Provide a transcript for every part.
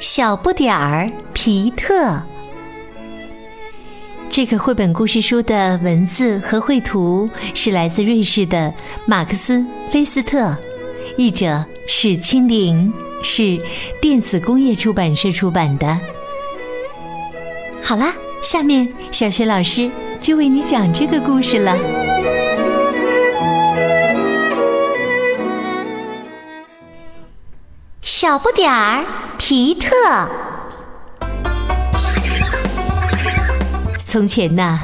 小不点儿皮特》。这个绘本故事书的文字和绘图是来自瑞士的马克思·菲斯特。译者史清玲，是电子工业出版社出版的。好啦，下面小学老师就为你讲这个故事了。小不点儿皮特。从前呐，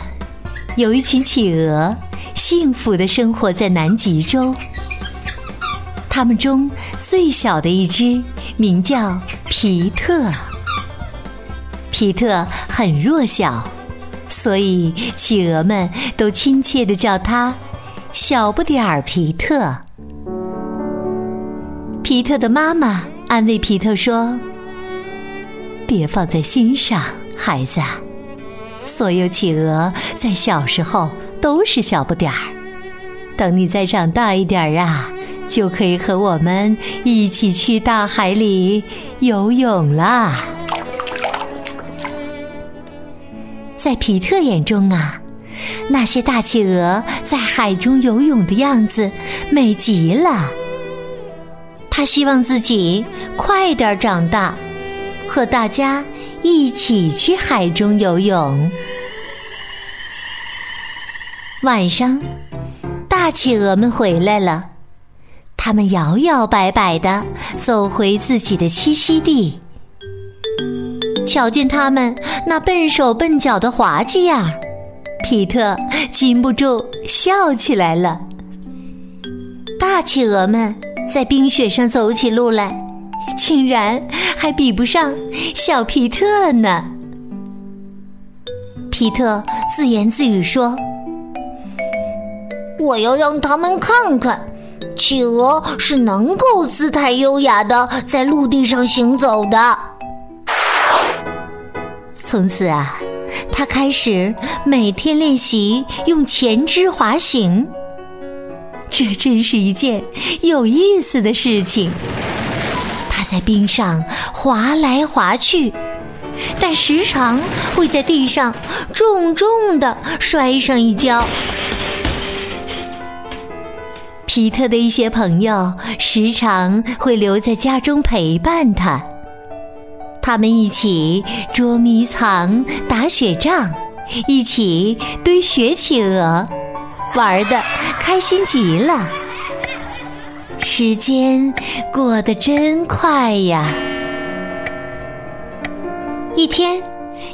有一群企鹅，幸福的生活在南极洲。它们中最小的一只名叫皮特。皮特很弱小，所以企鹅们都亲切的叫它“小不点儿皮特”。皮特的妈妈安慰皮特说：“别放在心上，孩子。所有企鹅在小时候都是小不点儿。等你再长大一点儿啊。”就可以和我们一起去大海里游泳啦！在皮特眼中啊，那些大企鹅在海中游泳的样子美极了。他希望自己快点长大，和大家一起去海中游泳。晚上，大企鹅们回来了。他们摇摇摆摆的走回自己的栖息地，瞧见他们那笨手笨脚的滑稽样，皮特禁不住笑起来了。大企鹅们在冰雪上走起路来，竟然还比不上小皮特呢。皮特自言自语说：“我要让他们看看。”企鹅是能够姿态优雅的在陆地上行走的。从此啊，他开始每天练习用前肢滑行。这真是一件有意思的事情。他在冰上滑来滑去，但时常会在地上重重的摔上一跤。皮特的一些朋友时常会留在家中陪伴他，他们一起捉迷藏、打雪仗，一起堆雪企鹅，玩的开心极了。时间过得真快呀！一天，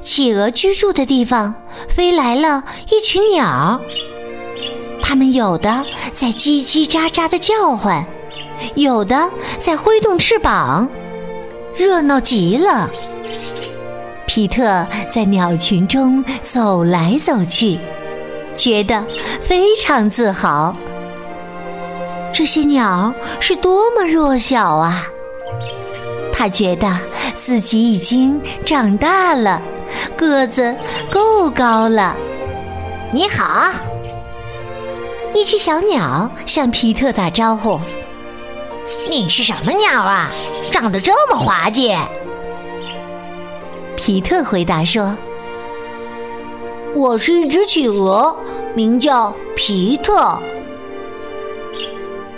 企鹅居住的地方飞来了一群鸟。它们有的在叽叽喳喳的叫唤，有的在挥动翅膀，热闹极了。皮特在鸟群中走来走去，觉得非常自豪。这些鸟是多么弱小啊！他觉得自己已经长大了，个子够高了。你好。一只小鸟向皮特打招呼：“你是什么鸟啊？长得这么滑稽。”皮特回答说：“我是一只企鹅，名叫皮特。”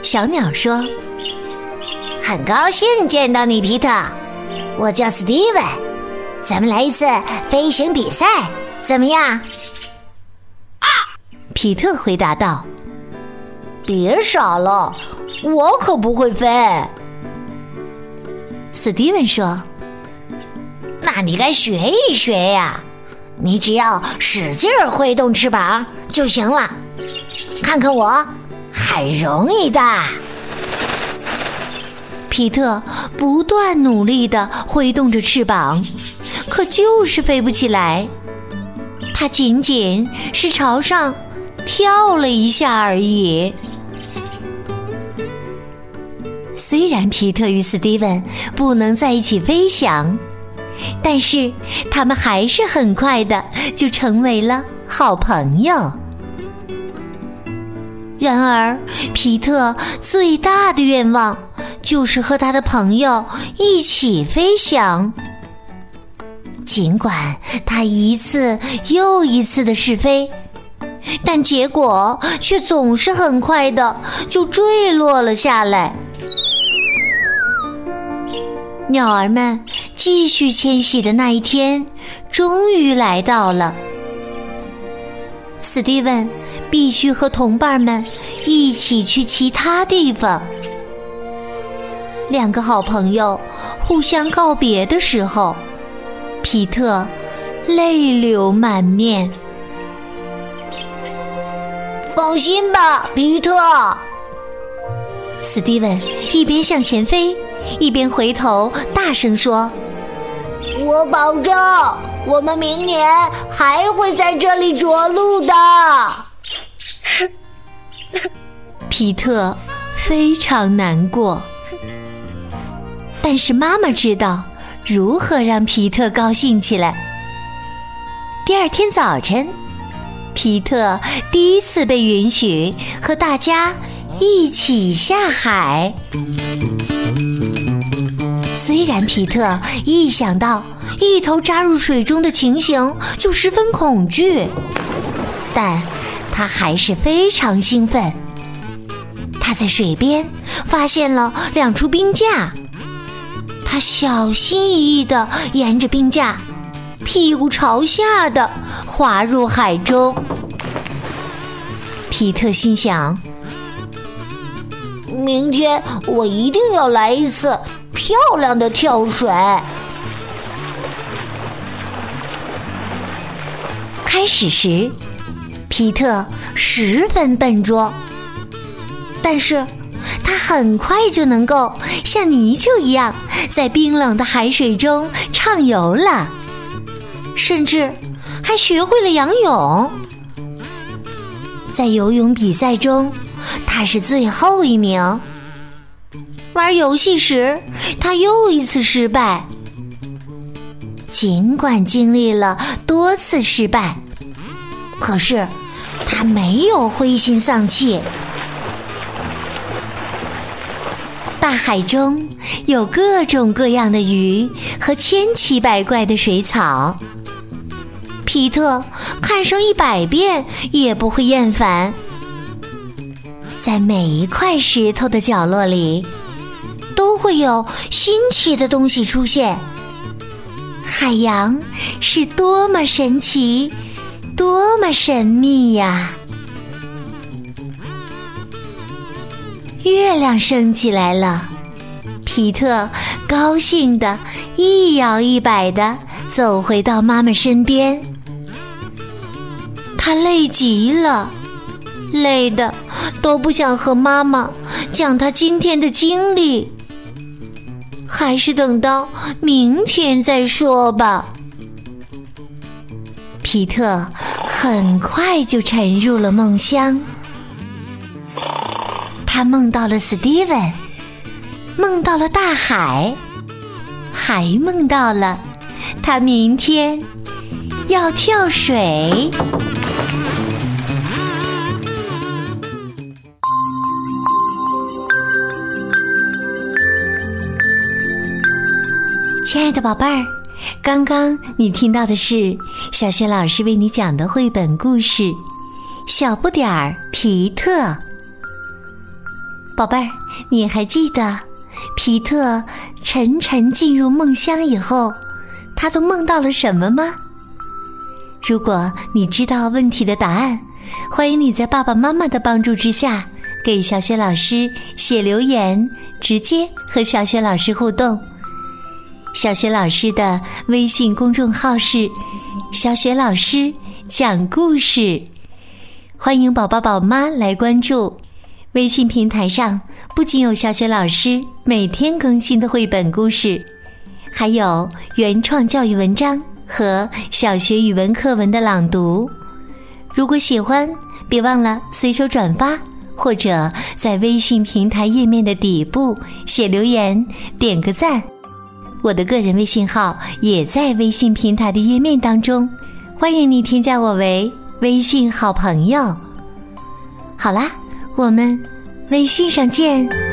小鸟说：“很高兴见到你，皮特。我叫史蒂文，咱们来一次飞行比赛，怎么样？”啊！皮特回答道。别傻了，我可不会飞。斯蒂文说：“那你该学一学呀，你只要使劲儿挥动翅膀就行了。看看我，很容易的。”皮特不断努力地挥动着翅膀，可就是飞不起来。他仅仅是朝上跳了一下而已。虽然皮特与史蒂文不能在一起飞翔，但是他们还是很快的就成为了好朋友。然而，皮特最大的愿望就是和他的朋友一起飞翔。尽管他一次又一次的试飞，但结果却总是很快的就坠落了下来。鸟儿们继续迁徙的那一天，终于来到了。史蒂文必须和同伴们一起去其他地方。两个好朋友互相告别的时候，皮特泪流满面。放心吧，皮特。史蒂文一边向前飞，一边回头大声说：“我保证。”我们明年还会在这里着陆的。皮特非常难过，但是妈妈知道如何让皮特高兴起来。第二天早晨，皮特第一次被允许和大家一起下海。虽然皮特一想到一头扎入水中的情形就十分恐惧，但他还是非常兴奋。他在水边发现了两处冰架，他小心翼翼地沿着冰架，屁股朝下的滑入海中。皮特心想：明天我一定要来一次。漂亮的跳水。开始时，皮特十分笨拙，但是他很快就能够像泥鳅一样在冰冷的海水中畅游了，甚至还学会了仰泳。在游泳比赛中，他是最后一名。玩游戏时，他又一次失败。尽管经历了多次失败，可是他没有灰心丧气。大海中有各种各样的鱼和千奇百怪的水草，皮特看上一百遍也不会厌烦。在每一块石头的角落里。都会有新奇的东西出现。海洋是多么神奇，多么神秘呀！月亮升起来了，皮特高兴的一摇一摆的走回到妈妈身边。他累极了，累的都不想和妈妈讲他今天的经历。还是等到明天再说吧。皮特很快就沉入了梦乡，他梦到了史蒂文，梦到了大海，还梦到了他明天要跳水。亲爱的宝贝儿，刚刚你听到的是小雪老师为你讲的绘本故事《小不点儿皮特》。宝贝儿，你还记得皮特沉沉进入梦乡以后，他都梦到了什么吗？如果你知道问题的答案，欢迎你在爸爸妈妈的帮助之下，给小雪老师写留言，直接和小雪老师互动。小雪老师的微信公众号是“小雪老师讲故事”，欢迎宝宝宝妈来关注。微信平台上不仅有小雪老师每天更新的绘本故事，还有原创教育文章和小学语文课文的朗读。如果喜欢，别忘了随手转发，或者在微信平台页面的底部写留言，点个赞。我的个人微信号也在微信平台的页面当中，欢迎你添加我为微信好朋友。好啦，我们微信上见。